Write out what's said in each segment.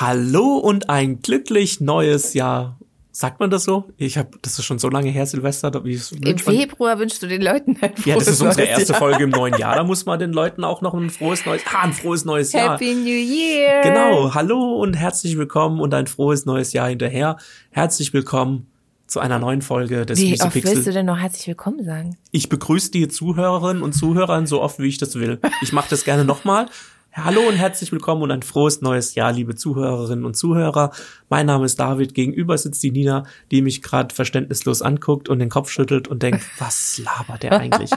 Hallo und ein glücklich neues Jahr. Sagt man das so? Ich habe, das ist schon so lange her, Silvester. Wie Im Februar wünschst du den Leuten ein frohes Ja, das ist unsere erste Jahr. Folge im neuen Jahr. Da muss man den Leuten auch noch ein frohes neues, ah, ein frohes neues Jahr. Happy New Year. Genau. Hallo und herzlich willkommen und ein frohes neues Jahr hinterher. Herzlich willkommen zu einer neuen Folge des Wie oft willst du denn noch herzlich willkommen sagen? Ich begrüße die Zuhörerinnen und Zuhörer so oft, wie ich das will. Ich mache das gerne nochmal. Hallo und herzlich willkommen und ein frohes neues Jahr, liebe Zuhörerinnen und Zuhörer. Mein Name ist David, gegenüber sitzt die Nina, die mich gerade verständnislos anguckt und den Kopf schüttelt und denkt, was labert der eigentlich?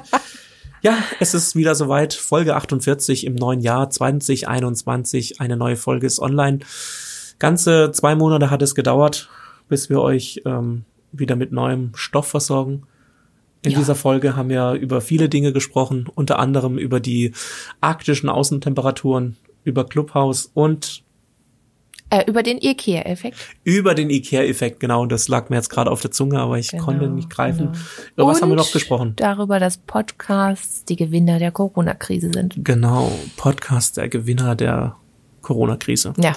ja, es ist wieder soweit, Folge 48 im neuen Jahr 2021. Eine neue Folge ist online. Ganze zwei Monate hat es gedauert, bis wir euch ähm, wieder mit neuem Stoff versorgen. In ja. dieser Folge haben wir über viele Dinge gesprochen, unter anderem über die arktischen Außentemperaturen, über Clubhouse und äh, über den IKEA-Effekt. Über den IKEA-Effekt, genau. Das lag mir jetzt gerade auf der Zunge, aber ich genau, konnte nicht greifen. Genau. Über was haben wir noch gesprochen? Darüber, dass Podcasts die Gewinner der Corona-Krise sind. Genau, Podcasts der Gewinner der Corona-Krise. Ja.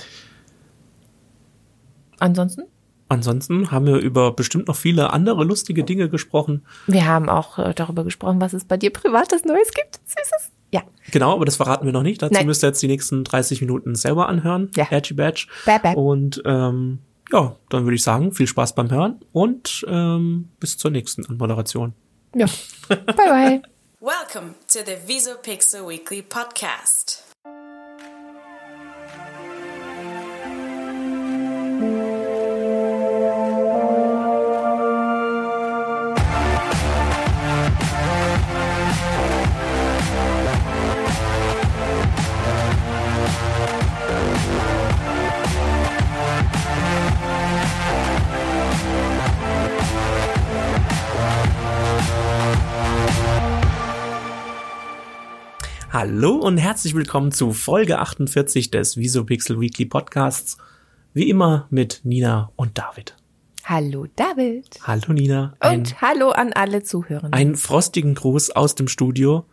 Ansonsten? Ansonsten haben wir über bestimmt noch viele andere lustige Dinge gesprochen. Wir haben auch äh, darüber gesprochen, was es bei dir privates Neues gibt. Süßes. Ja. Genau, aber das verraten wir noch nicht. Dazu Nein. müsst ihr jetzt die nächsten 30 Minuten selber anhören. Ja. Edgy Badge. Bye, bye. Und ähm, ja, dann würde ich sagen, viel Spaß beim Hören und ähm, bis zur nächsten Anmoderation. Ja. bye bye. Welcome to the Visopixel Weekly Podcast. Hallo und herzlich willkommen zu Folge 48 des Visopixel Weekly Podcasts. Wie immer mit Nina und David. Hallo David. Hallo Nina. Ein, und hallo an alle Zuhörer. Einen frostigen Gruß aus dem Studio.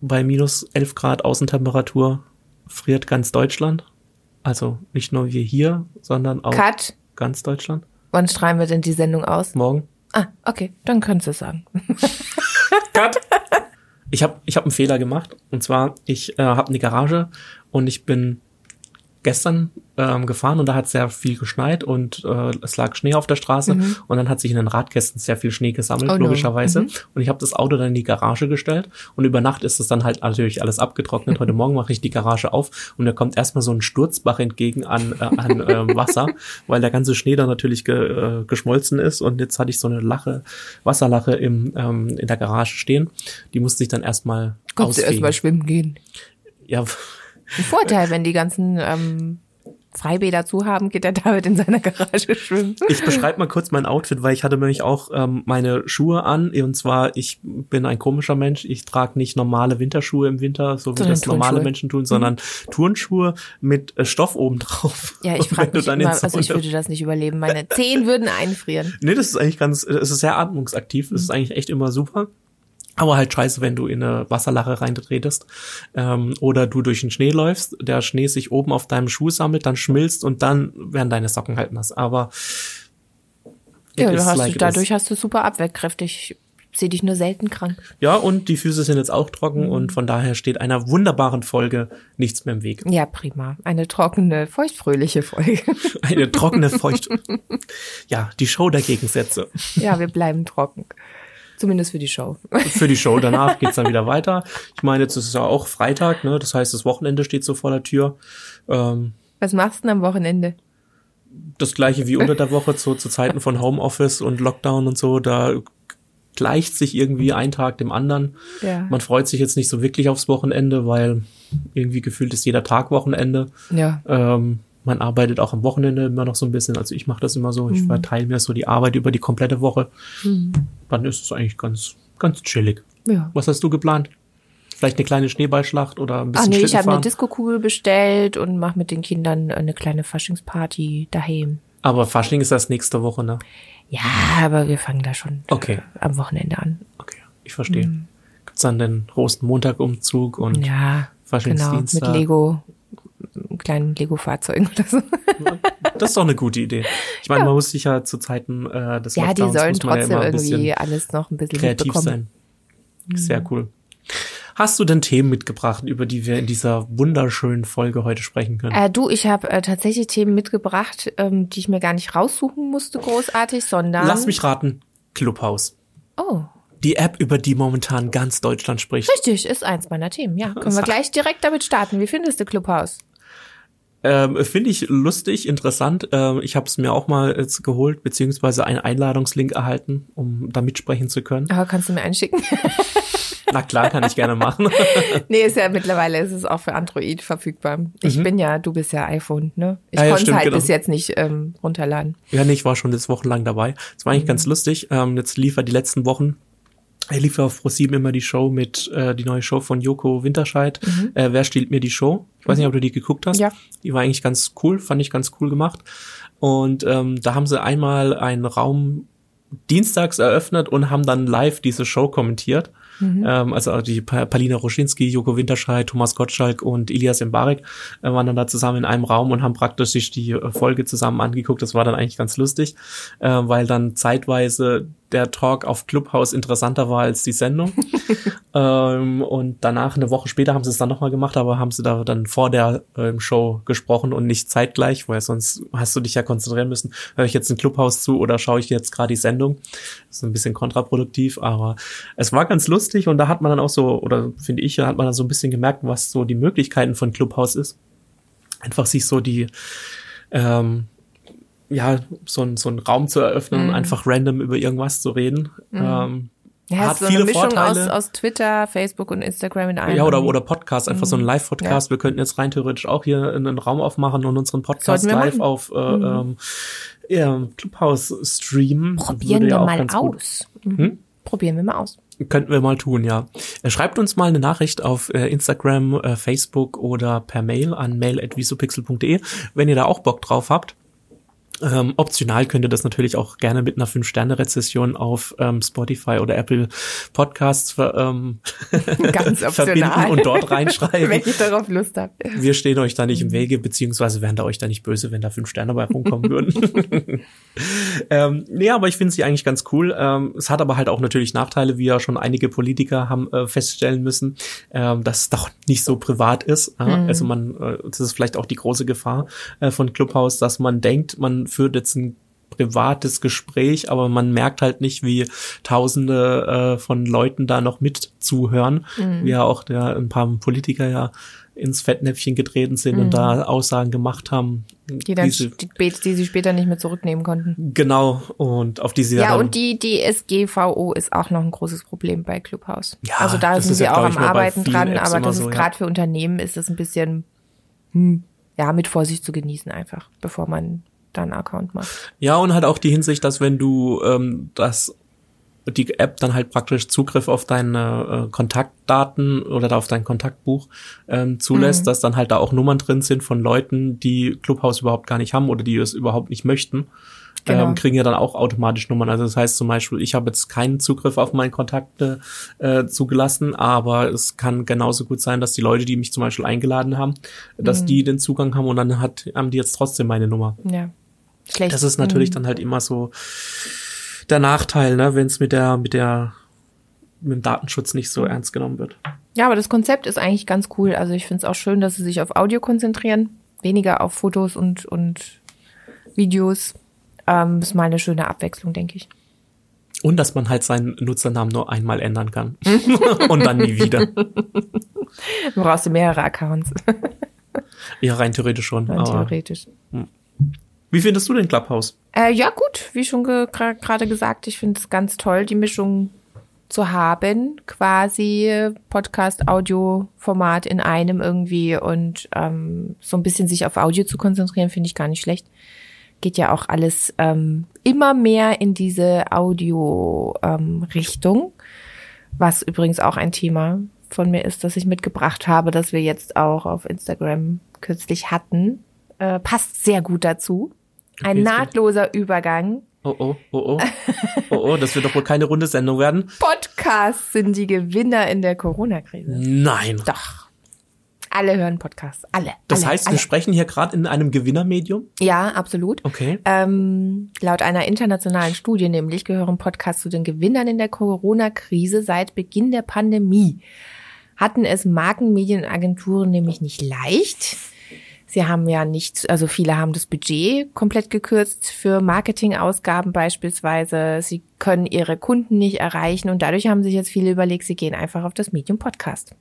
Bei minus 11 Grad Außentemperatur friert ganz Deutschland. Also nicht nur wir hier, sondern auch Cut. ganz Deutschland. Wann strahlen wir denn die Sendung aus? Morgen. Ah, okay, dann könntest du sagen. Cut. Ich habe ich hab einen Fehler gemacht. Und zwar, ich äh, habe eine Garage und ich bin gestern ähm, gefahren und da hat sehr viel geschneit und äh, es lag Schnee auf der Straße mhm. und dann hat sich in den Radkästen sehr viel Schnee gesammelt, oh logischerweise. No. Mhm. Und ich habe das Auto dann in die Garage gestellt und über Nacht ist es dann halt natürlich alles abgetrocknet. Heute Morgen mache ich die Garage auf und da kommt erstmal so ein Sturzbach entgegen an, äh, an äh, Wasser, weil der ganze Schnee dann natürlich ge, äh, geschmolzen ist und jetzt hatte ich so eine Lache, Wasserlache im, ähm, in der Garage stehen. Die musste ich dann erstmal Konntest du erstmal schwimmen gehen? Ja, ein Vorteil, wenn die ganzen ähm, Freibäder zu haben, geht der David in seiner Garage schwimmen. Ich beschreibe mal kurz mein Outfit, weil ich hatte nämlich auch ähm, meine Schuhe an. Und zwar, ich bin ein komischer Mensch. Ich trage nicht normale Winterschuhe im Winter, so wie das normale Menschen tun, sondern mhm. Turnschuhe mit äh, Stoff oben drauf. Ja, ich frage mich immer, also ich würde das nicht überleben. Meine Zehen würden einfrieren. Nee, das ist eigentlich ganz, es ist sehr atmungsaktiv. Es ist mhm. eigentlich echt immer super. Aber halt scheiße, wenn du in eine Wasserlache reintretest ähm, oder du durch den Schnee läufst, der Schnee sich oben auf deinem Schuh sammelt, dann schmilzt und dann werden deine Socken halt nass. Aber ja, du hast like dadurch hast du super Abwehrkräfte. Ich sehe dich nur selten krank. Ja, und die Füße sind jetzt auch trocken und von daher steht einer wunderbaren Folge nichts mehr im Weg. Ja, prima. Eine trockene, feuchtfröhliche Folge. Eine trockene, feucht. ja, die Show der Gegensätze. Ja, wir bleiben trocken. Zumindest für die Show. Für die Show. Danach geht's dann wieder weiter. Ich meine, jetzt ist es ja auch Freitag, ne? Das heißt, das Wochenende steht so vor der Tür. Ähm, Was machst du denn am Wochenende? Das gleiche wie unter der Woche, so zu Zeiten von Homeoffice und Lockdown und so. Da gleicht sich irgendwie ein Tag dem anderen. Ja. Man freut sich jetzt nicht so wirklich aufs Wochenende, weil irgendwie gefühlt ist jeder Tag Wochenende. Ja. Ähm, man arbeitet auch am Wochenende immer noch so ein bisschen. Also ich mache das immer so. Ich mhm. verteile mir so die Arbeit über die komplette Woche. Mhm. Dann ist es eigentlich ganz, ganz chillig. Ja. Was hast du geplant? Vielleicht eine kleine Schneeballschlacht oder ein bisschen Ach nee, ich habe eine Diskokugel bestellt und mache mit den Kindern eine kleine Faschingsparty daheim. Aber Fasching ist das nächste Woche, ne? Ja, aber wir fangen da schon okay. Äh, am Wochenende an. Okay, ich verstehe. Mhm. Gibt's dann den Rosenmontagumzug und ja, Faschingsdienstag? Genau, mit Lego kleinen Lego-Fahrzeugen oder so. Das ist doch eine gute Idee. Ich meine, man muss sich ja zu Zeiten äh, des Ja, die Lockdowns sollen man ja trotzdem bisschen irgendwie alles noch ein bisschen kreativ sein. Sehr cool. Hast du denn Themen mitgebracht, über die wir in dieser wunderschönen Folge heute sprechen können? Äh, du, ich habe äh, tatsächlich Themen mitgebracht, ähm, die ich mir gar nicht raussuchen musste, großartig, sondern. Lass mich raten. Clubhouse. Oh, Die App, über die momentan ganz Deutschland spricht. richtig, ist eins meiner Themen. Ja, können wir gleich direkt damit starten. Wie findest du Clubhouse? Ähm, Finde ich lustig, interessant. Ähm, ich habe es mir auch mal jetzt geholt, beziehungsweise einen Einladungslink erhalten, um da mitsprechen zu können. Aber kannst du mir einschicken? Na klar, kann ich gerne machen. nee, ist ja mittlerweile ist es auch für Android verfügbar. Ich bin ja, du bist ja iPhone, ne? Ich Mhm. Ah ja, konnte stimmt, halt genau. bis jetzt nicht ähm, runterladen. Ja, nee, ich war schon jetzt wochenlang dabei. Es war eigentlich ganz lustig. Ähm, jetzt lief er die letzten Wochen. Er lief auf Pro7 immer die Show mit, äh, die neue Show von Joko Winterscheid. Äh, Wer stiehlt mir die Show? Ich weiß nicht, ob du die geguckt hast. Ja. Die war eigentlich ganz cool, fand ich ganz cool gemacht. Und ähm, da haben sie einmal einen Raum dienstags eröffnet und haben dann live diese Show kommentiert. Ähm, also die Pa- Palina Roschinski, Joko Winterscheid, Thomas Gottschalk und Ilias Mbarek äh, waren dann da zusammen in einem Raum und haben praktisch sich die Folge zusammen angeguckt. Das war dann eigentlich ganz lustig, äh, weil dann zeitweise der Talk auf Clubhouse interessanter war als die Sendung. ähm, und danach, eine Woche später, haben sie es dann nochmal gemacht, aber haben sie da dann vor der ähm, Show gesprochen und nicht zeitgleich, weil sonst hast du dich ja konzentrieren müssen. Höre ich jetzt ein Clubhouse zu oder schaue ich jetzt gerade die Sendung? Das ist ein bisschen kontraproduktiv, aber es war ganz lustig und da hat man dann auch so, oder finde ich, hat man dann so ein bisschen gemerkt, was so die Möglichkeiten von Clubhouse ist. Einfach sich so die, ähm, ja, so ein, so ein Raum zu eröffnen und einfach random über irgendwas zu reden. Ähm, Ja, hat so viele eine Mischung aus, Vorteile. aus Twitter, Facebook und Instagram in einem. Ja, oder, oder Podcast, einfach Mhm. so ein Live-Podcast. Wir könnten jetzt rein theoretisch auch hier einen Raum aufmachen und unseren Podcast live machen. Mhm. auf äh, ähm, ja, Clubhouse streamen. Probieren ja wir mal aus. Mhm. Probieren wir mal aus. Könnten wir mal tun, ja. Äh, Schreibt uns mal eine Nachricht auf äh, Instagram, äh, Facebook oder per Mail an mail.visopixel.de, wenn ihr da auch Bock drauf habt. Ähm, optional könnt ihr das natürlich auch gerne mit einer 5-Sterne-Rezession auf ähm, Spotify oder Apple Podcasts ver, ähm, Ganz verbinden und dort reinschreiben. Wenn ich darauf Lust habe. Wir stehen euch da nicht Mhm. im Wege, beziehungsweise wären da euch da nicht böse, wenn da fünf Sterne bei rumkommen würden. ähm, nee, aber ich finde sie eigentlich ganz cool. Ähm, es hat aber halt auch natürlich Nachteile, wie ja schon einige Politiker haben äh, feststellen müssen, ähm, dass es doch nicht so privat ist. Ja? Mhm. Also man, äh, das ist vielleicht auch die große Gefahr äh, von Clubhouse, dass man denkt, man führt jetzt ein privates Gespräch, aber man merkt halt nicht, wie Tausende äh, von Leuten da noch mit zuhören, wie ja auch der, ein paar Politiker ja ins Fettnäpfchen getreten sind und da Aussagen gemacht haben. Die, dann, die, die sie später nicht mehr zurücknehmen konnten. genau, und auf die sie Ja, und die DSGVO ist auch noch ein großes Problem bei Clubhouse. Ja, also da sind sie ja, auch am Arbeiten dran, Apps aber das so, ist ja. gerade für Unternehmen ist das ein bisschen, hm, ja, mit Vorsicht zu genießen einfach, bevor man da einen Account macht. Ja, und halt auch die Hinsicht, dass wenn du ähm, das die App dann halt praktisch Zugriff auf deine äh, Kontaktdaten oder auf dein Kontaktbuch ähm, zulässt, dass dann halt da auch Nummern drin sind von Leuten, die Clubhouse überhaupt gar nicht haben oder die es überhaupt nicht möchten. Genau. Ähm, kriegen ja dann auch automatisch Nummern. Also das heißt zum Beispiel, ich habe jetzt keinen Zugriff auf meine Kontakte äh, zugelassen, aber es kann genauso gut sein, dass die Leute, die mich zum Beispiel eingeladen haben, dass die den Zugang haben und dann hat, haben die jetzt trotzdem meine Nummer. Ja. Schlecht. Das ist natürlich dann halt immer so der Nachteil, ne, wenn es mit der, mit der, mit dem Datenschutz nicht so ernst genommen wird. Ja, aber das Konzept ist eigentlich ganz cool. Also ich finde es auch schön, dass sie sich auf Audio konzentrieren, weniger auf Fotos und, und Videos. Ähm, ist mal eine schöne Abwechslung, denke ich. Und dass man halt seinen Nutzernamen nur einmal ändern kann. Und dann nie wieder. Du brauchst mehrere Accounts, Ja, rein theoretisch schon. rein theoretisch. Wie findest du den Clubhouse? Äh, ja, gut, wie schon ge gerade gesagt, ich finde es ganz toll, die Mischung zu haben, quasi Podcast, Audio-Format in einem irgendwie und ähm, so ein bisschen sich auf Audio zu konzentrieren, finde ich gar nicht schlecht. Geht ja auch alles ähm, immer mehr in diese Audio-Richtung, was übrigens auch ein Thema von mir ist, das ich mitgebracht habe, das wir jetzt auch auf Instagram kürzlich hatten. Äh, passt sehr gut dazu. Ein nahtloser Übergang. Oh, oh, oh, oh. Oh, oh, das wird doch wohl keine runde Sendung werden. Podcasts sind die Gewinner in der Corona-Krise. Nein. Doch. Alle hören Podcasts. Alle. Das alle, heißt, alle. wir sprechen hier gerade in einem Gewinnermedium. Ja, absolut. Okay. Ähm, laut einer internationalen Studie nämlich gehören Podcasts zu den Gewinnern in der Corona-Krise seit Beginn der Pandemie. Hatten es Markenmedienagenturen nämlich nicht leicht. Sie haben ja nicht, also viele haben das Budget komplett gekürzt für Marketingausgaben beispielsweise. Sie können ihre Kunden nicht erreichen und dadurch haben sich jetzt viele überlegt, sie gehen einfach auf das Medium Podcast.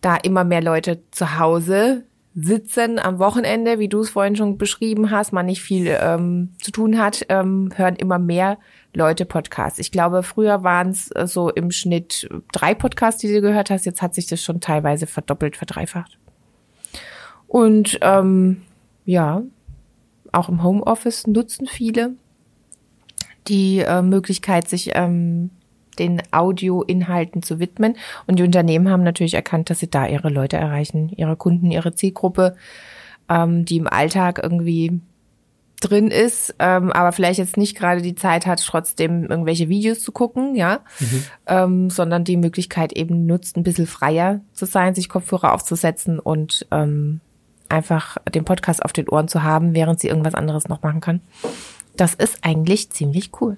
Da immer mehr Leute zu Hause sitzen am Wochenende, wie du es vorhin schon beschrieben hast, man nicht viel ähm, zu tun hat, ähm, hören immer mehr Leute Podcasts. Ich glaube, früher waren es äh, so im Schnitt drei Podcasts, die du gehört hast. Jetzt hat sich das schon teilweise verdoppelt, verdreifacht. Und ähm, ja, auch im Homeoffice nutzen viele die äh, Möglichkeit, sich ähm, den Audioinhalten zu widmen. Und die Unternehmen haben natürlich erkannt, dass sie da ihre Leute erreichen, ihre Kunden, ihre Zielgruppe, ähm, die im Alltag irgendwie drin ist, ähm, aber vielleicht jetzt nicht gerade die Zeit hat, trotzdem irgendwelche Videos zu gucken, ja, ähm, sondern die Möglichkeit eben nutzt, ein bisschen freier zu sein, sich Kopfhörer aufzusetzen und ähm, einfach den Podcast auf den Ohren zu haben, während sie irgendwas anderes noch machen kann. Das ist eigentlich ziemlich cool.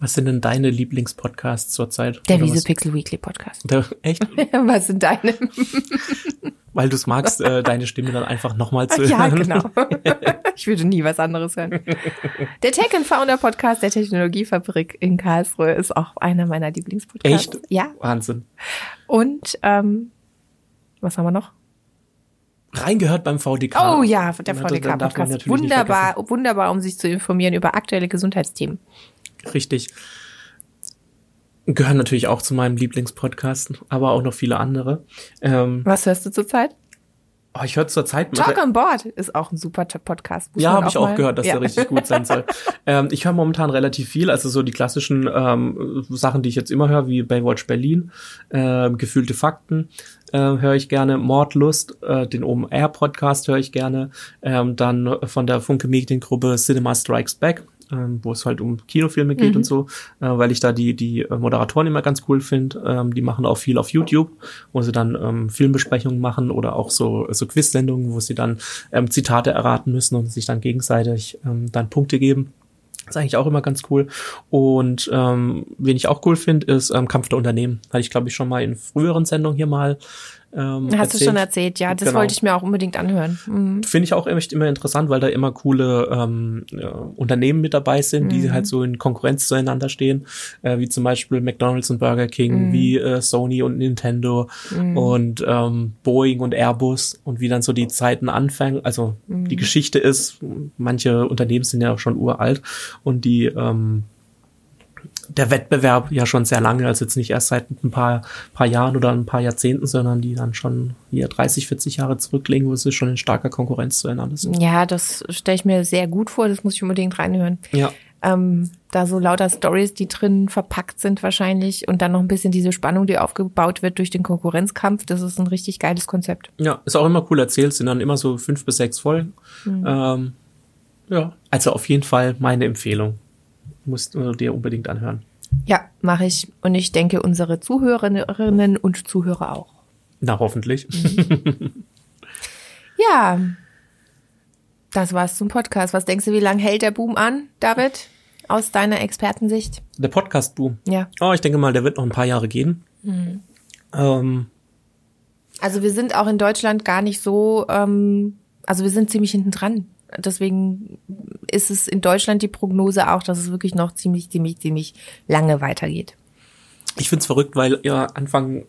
Was sind denn deine Lieblingspodcasts zurzeit? Der Wiese Pixel Weekly Podcast. Der, echt? Was sind deine? Weil du es magst, äh, deine Stimme dann einfach nochmal zu Ja, hören. genau. Ich würde nie was anderes hören. Der Tech and Founder Podcast der Technologiefabrik in Karlsruhe ist auch einer meiner Lieblingspodcasts. Echt? Ja. Wahnsinn. Und ähm, was haben wir noch? Reingehört beim VDK. Oh ja, der VDK-Podcast. Wunderbar, wunderbar, um sich zu informieren über aktuelle Gesundheitsthemen. Richtig. Gehören natürlich auch zu meinem Lieblingspodcast, aber auch noch viele andere. Ähm, Was hörst du zurzeit? oh, ich höre zur Zeit Talk on Board ist auch ein super Podcast. Ja, habe ich auch mal- gehört, dass ja. der richtig gut sein soll. ähm, ich höre momentan relativ viel, also so die klassischen ähm, Sachen, die ich jetzt immer höre, wie Baywatch Berlin, ähm, gefühlte Fakten äh, höre ich gerne, Mordlust, äh, den OMR Podcast höre ich gerne, ähm, dann von der Funke Mediengruppe Cinema Strikes Back, ähm, wo es halt um Kinofilme geht und so, äh, weil ich da die die äh, Moderatoren immer ganz cool finde. Ähm, die machen auch viel auf YouTube, wo sie dann ähm, Filmbesprechungen machen oder auch so so Quiz-Sendungen, wo sie dann ähm, Zitate erraten müssen und sich dann gegenseitig ähm, dann Punkte geben. Ist eigentlich auch immer ganz cool. Und ähm, wen ich auch cool finde, ist ähm, Kampf der Unternehmen. Hatte ich, glaube ich, schon mal in früheren Sendungen hier mal ähm, Hast du schon erzählt, ja, das Genau. wollte ich mir auch unbedingt anhören. Mhm. Finde ich auch echt immer interessant, weil da immer coole ähm, ja, Unternehmen mit dabei sind, die halt so in Konkurrenz zueinander stehen, äh, wie zum Beispiel McDonald's und Burger King, wie äh, Sony und Nintendo und ähm, Boeing und Airbus und wie dann so die Zeiten anfangen. Also die Geschichte ist, manche Unternehmen sind ja auch schon uralt und die ähm, der Wettbewerb ja schon sehr lange, also jetzt nicht erst seit ein paar, paar Jahren oder ein paar Jahrzehnten, sondern die dann schon hier 30, 40 Jahre zurücklegen, wo sie schon in starker Konkurrenz zueinander sind. Ja, das stelle ich mir sehr gut vor, das muss ich unbedingt reinhören. Ja, Ähm, da so lauter Stories, die drin verpackt sind wahrscheinlich und dann noch ein bisschen diese Spannung, die aufgebaut wird durch den Konkurrenzkampf, das ist ein richtig geiles Konzept. ja, ist auch immer cool erzählt, sind dann immer so fünf bis sechs Folgen. Mhm. Ähm, ja, also auf jeden Fall meine Empfehlung. Musst du dir unbedingt anhören. Ja, mache ich und ich denke unsere Zuhörerinnen und Zuhörer auch. Na, hoffentlich. Ja, das war's zum Podcast. Was denkst du, wie lange hält der Boom an, David? Aus deiner Expertensicht? Der Podcast-Boom. Ja. Oh, ich denke mal, der wird noch ein paar Jahre gehen. Mhm. Ähm, Also wir sind auch in Deutschland gar nicht so, ähm, also wir sind ziemlich hinten dran. Deswegen ist es in Deutschland die Prognose auch, dass es wirklich noch ziemlich, ziemlich, ziemlich lange weitergeht. Ich find's verrückt, weil ja Anfang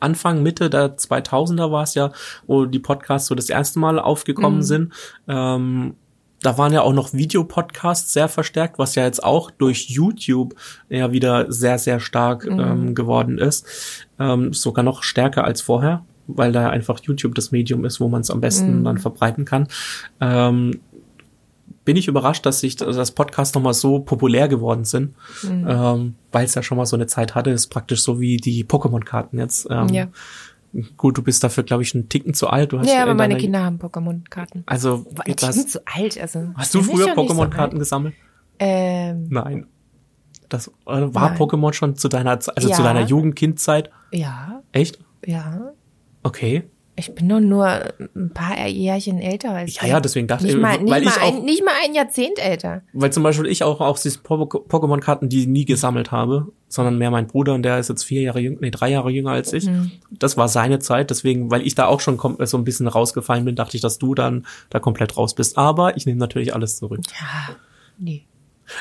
Anfang Mitte der 2000er war es ja, wo die Podcasts so das erste Mal aufgekommen sind. Ähm, da waren ja auch noch Videopodcasts sehr verstärkt, was ja jetzt auch durch YouTube ja wieder sehr, sehr stark ähm, geworden ist. Ähm, sogar noch stärker als vorher, weil da einfach YouTube das Medium ist, wo man es am besten dann verbreiten kann. Ähm, bin ich überrascht, dass sich das Podcast nochmal so populär geworden sind, ähm, weil es ja schon mal so eine Zeit hatte, ist praktisch so wie die Pokémon-Karten jetzt. Ähm, Ja. Gut, du bist dafür, glaube ich, einen Ticken zu alt. Du hast Ja, aber in meine Kinder haben Pokémon-Karten. Also, Ich bin zu alt, also. hast du früher so Pokémon-Karten alt. gesammelt? Ähm, Nein. Das äh, war. Pokémon schon zu deiner, also zu Ja. deiner Jugendkindzeit? ja, Echt? ja. Okay. Ich bin doch nur ein paar Jährchen älter als Ja, ja, deswegen dachte nicht ich, mal, nicht, weil mal ich auch, ein, nicht mal ein Jahrzehnt älter. weil zum Beispiel ich auch, auch diese Po- Pokémon-Karten, die nie gesammelt habe, sondern mehr mein Bruder und der ist jetzt vier Jahre jünger, nee, drei Jahre jünger als ich. Mhm. Das war seine Zeit, deswegen, weil ich da auch schon so ein bisschen rausgefallen bin, dachte ich, dass du dann da komplett raus bist. Aber ich nehme natürlich alles zurück. Ja, nee.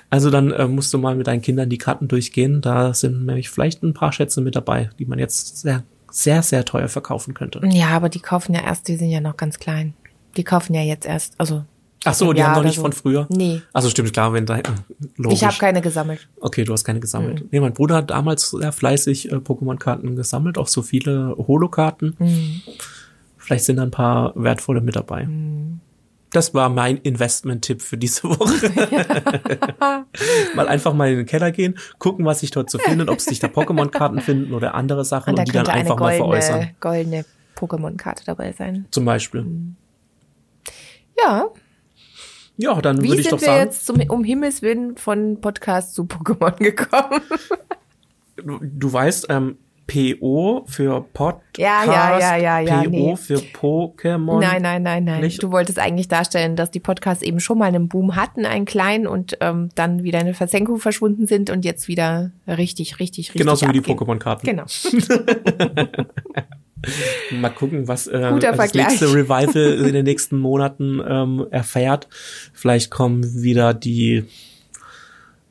Also dann äh, musst du mal mit deinen Kindern die Karten durchgehen. Da sind nämlich vielleicht ein paar Schätze mit dabei, die man jetzt sehr, sehr, sehr teuer verkaufen könnte. Ja, aber die kaufen ja erst, die sind ja noch ganz klein. Die kaufen ja jetzt erst, also. Ach so, die haben noch nicht so. von früher. Nee. Also stimmt klar, wenn da äh, logisch. Ich habe keine gesammelt. Okay, du hast keine gesammelt. Mhm. Nee, mein Bruder hat damals sehr fleißig äh, Pokémon-Karten gesammelt, auch so viele Holo-Karten. Mhm. Vielleicht sind da ein paar wertvolle mit dabei. Das war mein Investment-Tipp für diese Woche. mal einfach mal in den Keller gehen, gucken, was sich dort so findet, ob sich da Pokémon-Karten finden oder andere Sachen Und da und die dann einfach mal veräußern. goldene, goldene Pokémon-Karte dabei sein. Zum Beispiel. Ja, Ja, dann wie würde ich sind doch wir sagen, jetzt zum, um Himmels Willen von Podcast zu Pokémon gekommen? du, du weißt, ähm, PO für Podcast, Ja, ja, ja, ja, ja, PO nee. für Pokémon. Nein, nein, nein, nein. Nicht? Du wolltest eigentlich darstellen, dass die Podcasts eben schon mal einen Boom hatten, einen kleinen, und ähm, dann wieder in eine Versenkung verschwunden sind und jetzt wieder richtig, richtig, richtig. Genauso wie die abgehen. Pokémon-Karten. Genau. Mal gucken, was äh, Guter das Vergleich. nächste Revival in den nächsten Monaten ähm, erfährt. Vielleicht kommen wieder die,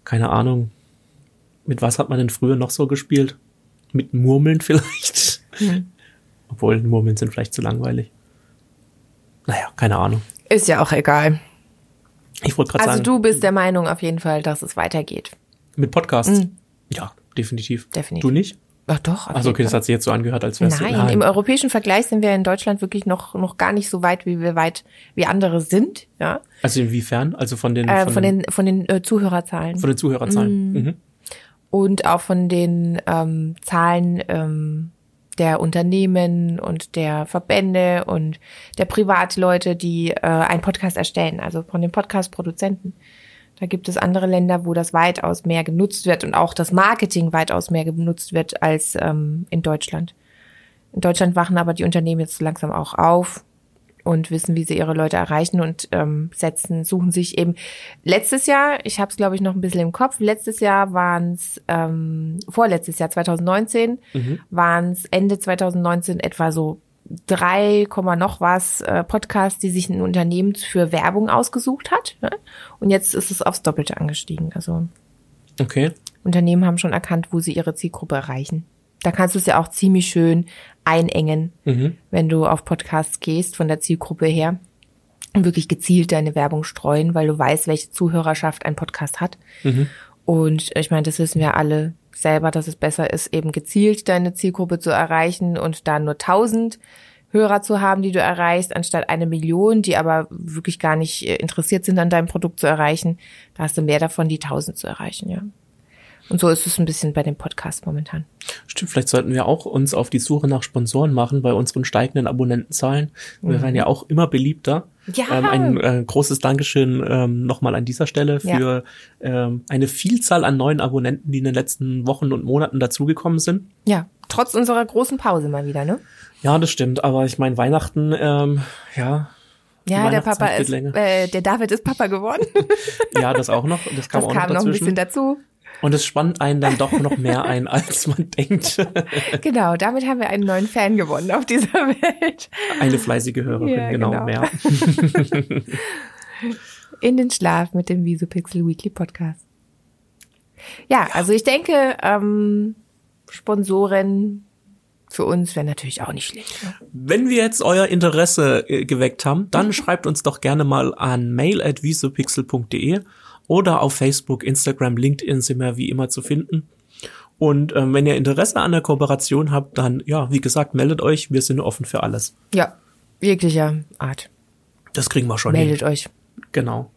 keine Ahnung, mit was hat man denn früher noch so gespielt? Mit Murmeln vielleicht? Hm. Obwohl, Murmeln sind vielleicht zu langweilig. Naja, keine Ahnung. Ist ja auch egal. Ich wollte gerade Also sagen, du bist der Meinung auf jeden Fall, dass es weitergeht. mit Podcasts? Ja, definitiv. Mhm. Definitiv. Du nicht? Ach doch. Also okay, das hat sich jetzt so angehört, als wärst Nein, du... im europäischen Vergleich sind wir in Deutschland wirklich noch noch gar nicht so weit, wie wir weit wie andere sind, ja. Also inwiefern? Also von den, Äh, von den von den äh, Zuhörerzahlen von den Zuhörerzahlen. Mhm. Und auch von den ähm, Zahlen ähm, der Unternehmen und der Verbände und der Privatleute, die äh, einen Podcast erstellen, also von den Podcast-Produzenten. Da gibt es andere Länder, wo das weitaus mehr genutzt wird und auch das Marketing weitaus mehr genutzt wird als ähm, in Deutschland. In Deutschland wachen aber die Unternehmen jetzt langsam auch auf und wissen, wie sie ihre Leute erreichen und ähm, setzen, suchen sich eben. Letztes Jahr, ich habe es glaube ich noch ein bisschen im Kopf, letztes Jahr waren es, ähm, vorletztes Jahr 2019, waren es Ende 2019 etwa so 3, Komma noch was äh, Podcasts, die sich ein Unternehmen für Werbung ausgesucht hat. Ne? Und jetzt ist es aufs Doppelte angestiegen. Also Okay. Unternehmen haben schon erkannt, wo sie ihre Zielgruppe erreichen. Da kannst du es ja auch ziemlich schön einengen, Mhm. wenn du auf Podcasts gehst von der Zielgruppe her und wirklich gezielt deine Werbung streuen, weil du weißt, welche Zuhörerschaft ein Podcast hat. Und ich meine, das wissen wir alle selber, dass es besser ist, eben gezielt deine Zielgruppe zu erreichen und da nur 1000 Hörer zu haben, die du erreichst, anstatt eine Million, die aber wirklich gar nicht äh, interessiert sind, an deinem Produkt zu erreichen. Da hast du mehr davon, die 1000 zu erreichen, ja. Und so ist es ein bisschen bei dem Podcast momentan. Stimmt, vielleicht sollten wir auch uns auf die Suche nach Sponsoren machen bei unseren steigenden Abonnentenzahlen. Wir werden ja auch immer beliebter. Mhm. Ja. Ähm, ein äh, großes Dankeschön ähm, nochmal an dieser Stelle für ähm, eine Vielzahl an neuen Abonnenten, die in den letzten Wochen und Monaten dazugekommen sind. Ja, trotz unserer großen Pause mal wieder, ne? Ja, das stimmt, aber ich meine, Weihnachten, ähm, ja. Ja, der Papa ist, äh, der David ist Papa geworden. Ja, das auch noch. Das kam Das auch kam noch noch ein bisschen dazu. Und es spannt einen dann doch noch mehr ein, als man denkt. Genau, damit haben wir einen neuen Fan gewonnen auf dieser Welt. Eine fleißige Hörerin, Ja, genau, genau. mehr. In den Schlaf mit dem Visopixel Weekly Podcast. Ja, also ich denke, ähm, Sponsoren für uns wäre natürlich auch nicht schlecht. Ne? Wenn wir jetzt euer Interesse äh, geweckt haben, dann schreibt uns doch gerne mal an mail@visopixel.de oder auf Facebook, Instagram, LinkedIn sind wir wie immer zu finden. Und ähm, wenn ihr Interesse an der Kooperation habt, dann ja, wie gesagt, meldet euch. Wir sind offen für alles. Ja, jeglicher Art. Das kriegen wir schon Meldet hin. euch. Genau.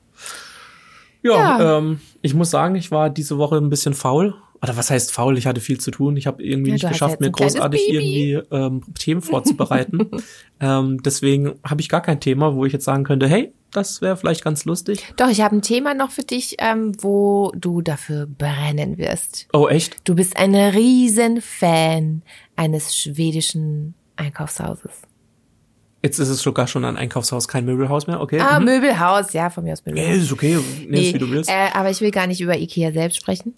Ja, Ja. Ähm, ich muss sagen, ich war diese Woche ein bisschen faul. Oder was heißt faul? Ich hatte viel zu tun. Ich habe irgendwie Ja, nicht geschafft, mir großartig irgendwie ähm, Themen vorzubereiten. ähm, deswegen habe ich gar kein Thema, wo ich jetzt sagen könnte, hey, das wäre vielleicht ganz lustig. Doch, ich habe ein Thema noch für dich, ähm, wo du dafür brennen wirst. Oh, echt? Du bist ein riesen Fan eines schwedischen Einkaufshauses. Jetzt ist es sogar schon ein Einkaufshaus, kein Möbelhaus mehr, okay. Ah, mhm. Möbelhaus, ja, von mir aus Ja, Möbelhaus. ist okay, nimm es wie du willst. Äh, aber ich will gar nicht über Ikea selbst sprechen,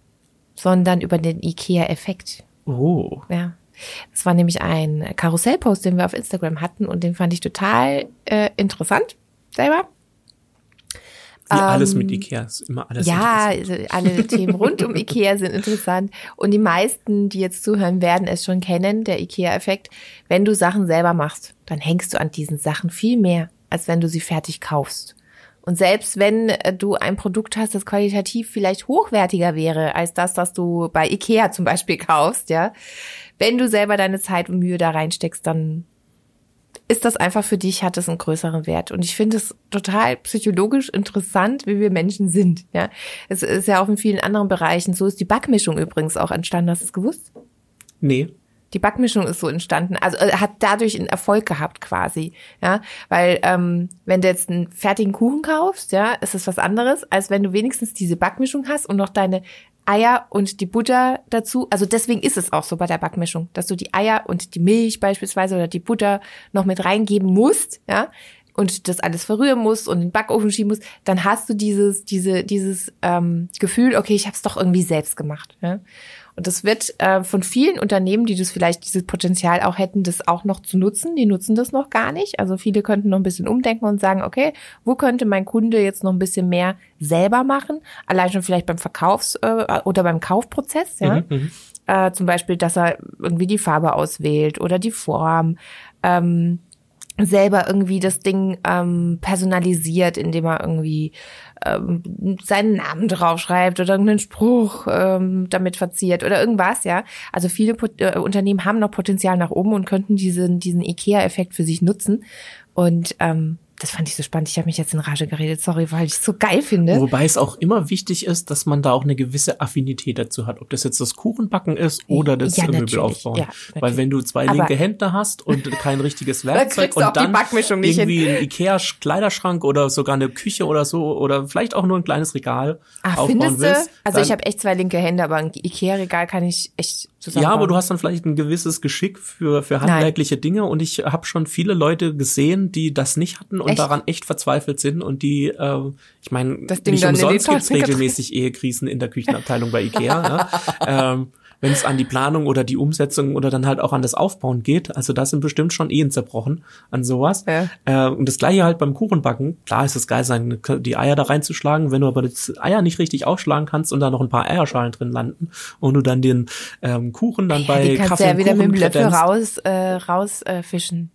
sondern über den Ikea-Effekt. Oh. Ja. Das war nämlich ein Karussellpost, den wir auf Instagram hatten und den fand ich total äh, interessant selber. Wie alles mit Ikea ist immer alles Ähm, Ja, interessant. also alle Themen rund um Ikea sind interessant. Und die meisten, die jetzt zuhören, werden es schon kennen, der Ikea-Effekt. Wenn du Sachen selber machst, dann hängst du an diesen Sachen viel mehr, als wenn du sie fertig kaufst. Und selbst wenn äh, du ein Produkt hast, das qualitativ vielleicht hochwertiger wäre als das, das du bei Ikea zum Beispiel kaufst, ja, wenn du selber deine Zeit und Mühe da reinsteckst, dann ist das einfach für dich, hat es einen größeren Wert. Und ich finde es total psychologisch interessant, wie wir Menschen sind. Ja, es ist ja auch in vielen anderen Bereichen so. Ist die Backmischung übrigens auch entstanden. Hast du es gewusst? Nee. Die Backmischung ist so entstanden, also äh, hat dadurch einen Erfolg gehabt quasi, ja, weil ähm, wenn du jetzt einen fertigen Kuchen kaufst, ja, ist es was anderes, als wenn du wenigstens diese Backmischung hast und noch deine Eier und die Butter dazu. Also deswegen ist es auch so bei der Backmischung, dass du die Eier und die Milch beispielsweise oder die Butter noch mit reingeben musst, ja, und das alles verrühren musst und in den Backofen schieben musst, dann hast du dieses, diese, dieses ähm, Gefühl, okay, ich habe es doch irgendwie selbst gemacht. Ja? Und das wird äh, von vielen Unternehmen, die das vielleicht dieses Potenzial auch hätten, das auch noch zu nutzen, die nutzen das noch gar nicht. Also viele könnten noch ein bisschen umdenken und sagen, okay, wo könnte mein Kunde jetzt noch ein bisschen mehr selber machen? Allein schon vielleicht beim Verkaufs- äh, oder beim Kaufprozess, ja. Äh, zum Beispiel, dass er irgendwie die Farbe auswählt oder die Form. Ähm, selber irgendwie das Ding ähm, personalisiert, indem er irgendwie ähm, seinen Namen draufschreibt oder irgendeinen Spruch ähm, damit verziert oder irgendwas, ja. Also viele Pot äh, Unternehmen haben noch Potenzial nach oben und könnten diesen, diesen IKEA-Effekt für sich nutzen. Und ähm, das fand ich so spannend. Ich habe mich jetzt in Rage geredet, sorry, weil ich es so geil finde. Wobei es auch immer wichtig ist, dass man da auch eine gewisse Affinität dazu hat. Ob das jetzt das Kuchenbacken ist oder das Ja, Möbel aufbauen. Ja, Weil wenn du zwei Aber- linke Hände hast und kein richtiges Werkzeug und dann irgendwie ein Ikea-Kleiderschrank oder sogar eine Küche oder so oder vielleicht auch nur ein kleines Regal Ah, aufbauen findest du? willst. Also ich habe echt zwei linke Hände, aber ein Ikea-Regal kann ich echt zusammen. Ja, aber du hast dann vielleicht ein gewisses Geschick für, für handwerkliche Dinge und ich habe schon viele Leute gesehen, die das nicht hatten und Echt? daran echt verzweifelt sind und die, äh, ich meine, nicht umsonst gibt's regelmäßig Ehekrisen in der Küchenabteilung bei Ikea. ne? ähm, wenn es an die Planung oder die Umsetzung oder dann halt auch an das Aufbauen geht, also da sind bestimmt schon Ehen zerbrochen an sowas. Ja. Äh, und das gleiche halt beim Kuchenbacken. Klar ist es geil sein, die Eier da reinzuschlagen, wenn du aber das Eier nicht richtig aufschlagen kannst und da noch ein paar Eierschalen drin landen und du dann den ähm, Kuchen dann bei die kannst Kaffee ja und wieder mit Kuchen dem Löffel raus, äh, raus äh, fischen.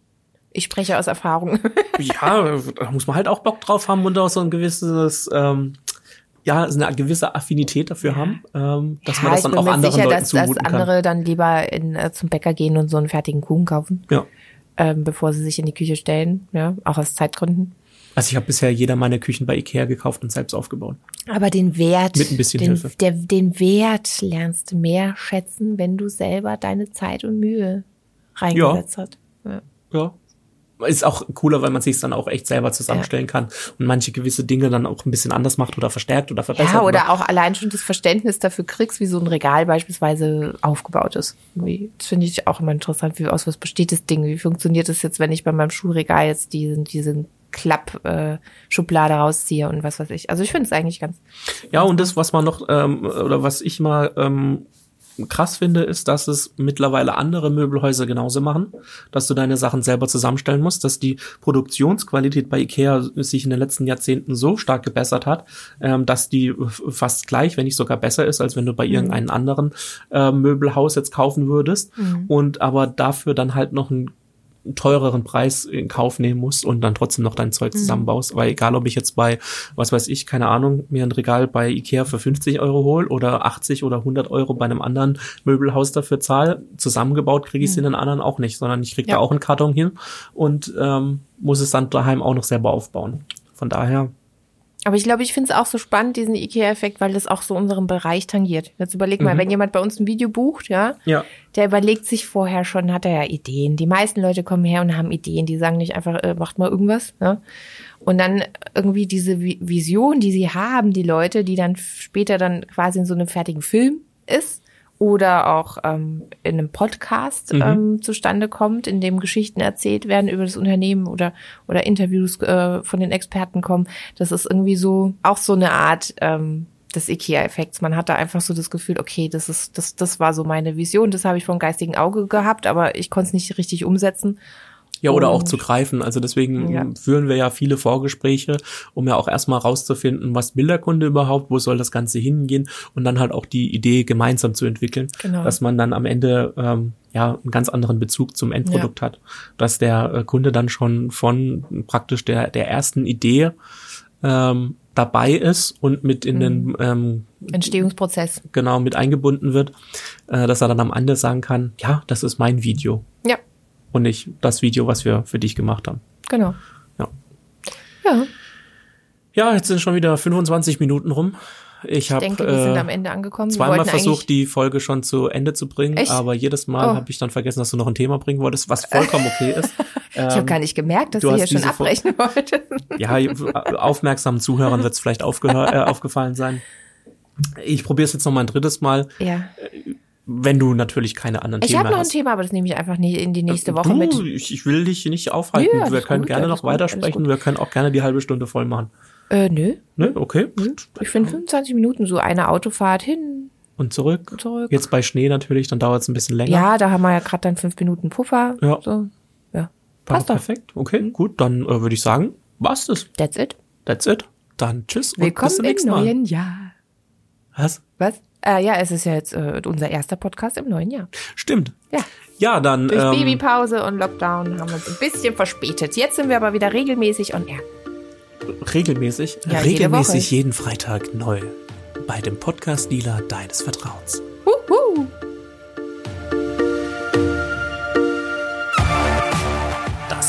Ich spreche aus Erfahrung. Ja, da muss man halt auch Bock drauf haben und auch so ein gewisses, ähm, ja, eine gewisse Affinität dafür haben, ähm, dass man das dann auch anderen sicher, Leuten dass, dass zumuten andere dann lieber in, äh, zum Bäcker gehen und so einen fertigen Kuchen kaufen, kann. Ja. ähm, bevor sie sich in die Küche stellen, ja, auch aus Zeitgründen. Also ich habe bisher jeder meiner Küchen bei Ikea gekauft und selbst aufgebaut. Aber den Wert, Mit ein bisschen den, Hilfe. Der, den Wert lernst du mehr schätzen, wenn du selber deine Zeit und Mühe reingesetzt hast. Ja. Ja. Ist auch cooler, weil man sich dann auch echt selber zusammenstellen kann und manche gewisse Dinge dann auch ein bisschen anders macht oder verstärkt oder verbessert. Ja, oder auch allein schon das Verständnis dafür kriegst, wie so ein Regal beispielsweise aufgebaut ist. Das finde ich auch immer interessant, wie aus was besteht das Ding, wie funktioniert das jetzt, wenn ich bei meinem Schuhregal jetzt diesen, diesen Klapp-Schublade äh, rausziehe und was weiß ich. Also ich finde es eigentlich ganz, Ja, und das, was man noch, ähm, oder was ich mal ähm, krass finde, ist, dass es mittlerweile andere Möbelhäuser genauso machen, dass du deine Sachen selber zusammenstellen musst, dass die Produktionsqualität bei Ikea sich in den letzten Jahrzehnten so stark gebessert hat, ähm, dass die fast gleich, wenn nicht sogar besser ist, als wenn du bei irgendeinem anderen äh, Möbelhaus jetzt kaufen würdest. Und aber dafür dann halt noch ein teureren Preis in Kauf nehmen musst und dann trotzdem noch dein Zeug zusammenbaust. Weil egal, ob ich jetzt bei, was weiß ich, keine Ahnung, mir ein Regal bei Ikea für 50 Euro hol oder 80 oder 100 Euro bei einem anderen Möbelhaus dafür zahl, zusammengebaut kriege ich es in den anderen auch nicht, sondern ich kriege Ja. da auch einen Karton hin und ähm, muss es dann daheim auch noch selber aufbauen. Von daher, Aber ich glaube, ich finde es auch so spannend, diesen IKEA-Effekt, weil das auch so unseren Bereich tangiert. Jetzt überleg mal, wenn jemand bei uns ein Video bucht, ja, ja, der überlegt sich vorher schon, hat er ja Ideen. Die meisten Leute kommen her und haben Ideen, die sagen nicht einfach, äh, macht mal irgendwas. Ja? Und dann irgendwie diese Vi- Vision, die sie haben, die Leute, die dann später dann quasi in so einem fertigen Film ist oder auch ähm, in einem Podcast Mhm. ähm, zustande kommt, in dem Geschichten erzählt werden über das Unternehmen oder oder Interviews äh, von den Experten kommen. Das ist irgendwie so auch so eine Art ähm, des IKEA-Effekts. Man hat da einfach so das Gefühl, okay, das ist das das war so meine Vision, das habe ich vom geistigen Auge gehabt, aber ich konnte es nicht richtig umsetzen. Ja, oder auch zu greifen. Also deswegen Ja. führen wir ja viele Vorgespräche, um ja auch erstmal rauszufinden, was will der Kunde überhaupt, wo soll das Ganze hingehen und dann halt auch die Idee gemeinsam zu entwickeln, Genau. dass man dann am Ende ähm, ja einen ganz anderen Bezug zum Endprodukt hat, dass der äh, Kunde dann schon von praktisch der der ersten Idee ähm, dabei ist und mit in den ähm, Entstehungsprozess. genau mit eingebunden wird, äh, dass er dann am Ende sagen kann, ja, das ist mein Video Ja, und nicht das Video, was wir für dich gemacht haben. genau. Ja. Ja, Ja, jetzt sind schon wieder 25 Minuten rum. Ich ich habe denke, wir sind am äh, Ende angekommen. Zweimal versucht, die Folge schon zu Ende zu bringen, Echt? aber jedes Mal Oh. habe ich dann vergessen, dass du noch ein Thema bringen wolltest, was vollkommen okay ist. Ich habe Ähm, gar nicht gemerkt, dass du hier schon abbrechen wolltest. ja, aufmerksamen Zuhörern wird es vielleicht äh, aufgefallen sein. Ich probiere es jetzt noch mal ein drittes Mal, Ja. Wenn du natürlich keine anderen Ich Themen habe noch ein hast. Thema, aber das nehme ich einfach nicht in die nächste Woche du, mit. Ich, ich will dich nicht aufhalten. Ja, wir können gut, gerne noch gut, weitersprechen. Wir können auch gerne die halbe Stunde voll machen. Äh, nö. Ne? Okay. Gut. Ich finde 25 Minuten so eine Autofahrt hin, Und zurück. zurück. Jetzt bei Schnee natürlich, dann dauert es ein bisschen länger. Ja, da haben wir ja gerade dann fünf Minuten Puffer. Ja. So. Ja. Passt doch. perfekt. Okay, gut, dann äh, würde ich sagen, war's das. That's it. That's it. Dann tschüss und bis Willkommen zum im nächsten Mal. neuen Jahr. Was? Was? Äh, ja, es ist ja jetzt äh, unser erster Podcast im neuen Jahr. Stimmt. Ja. Ja, dann Durch ähm, Babypause und Lockdown haben wir uns ein bisschen verspätet. Jetzt sind wir aber wieder regelmäßig on air. regelmäßig, Ja, jede regelmäßig Woche. jeden Freitag neu bei dem Podcast Dealer deines Vertrauens.